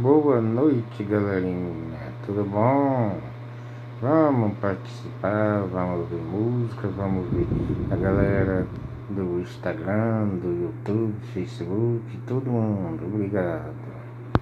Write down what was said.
Boa noite, galerinha. Tudo bom? Vamos participar, vamos ver música, vamos ver a galera do Instagram, do YouTube, Facebook, todo mundo. Obrigado.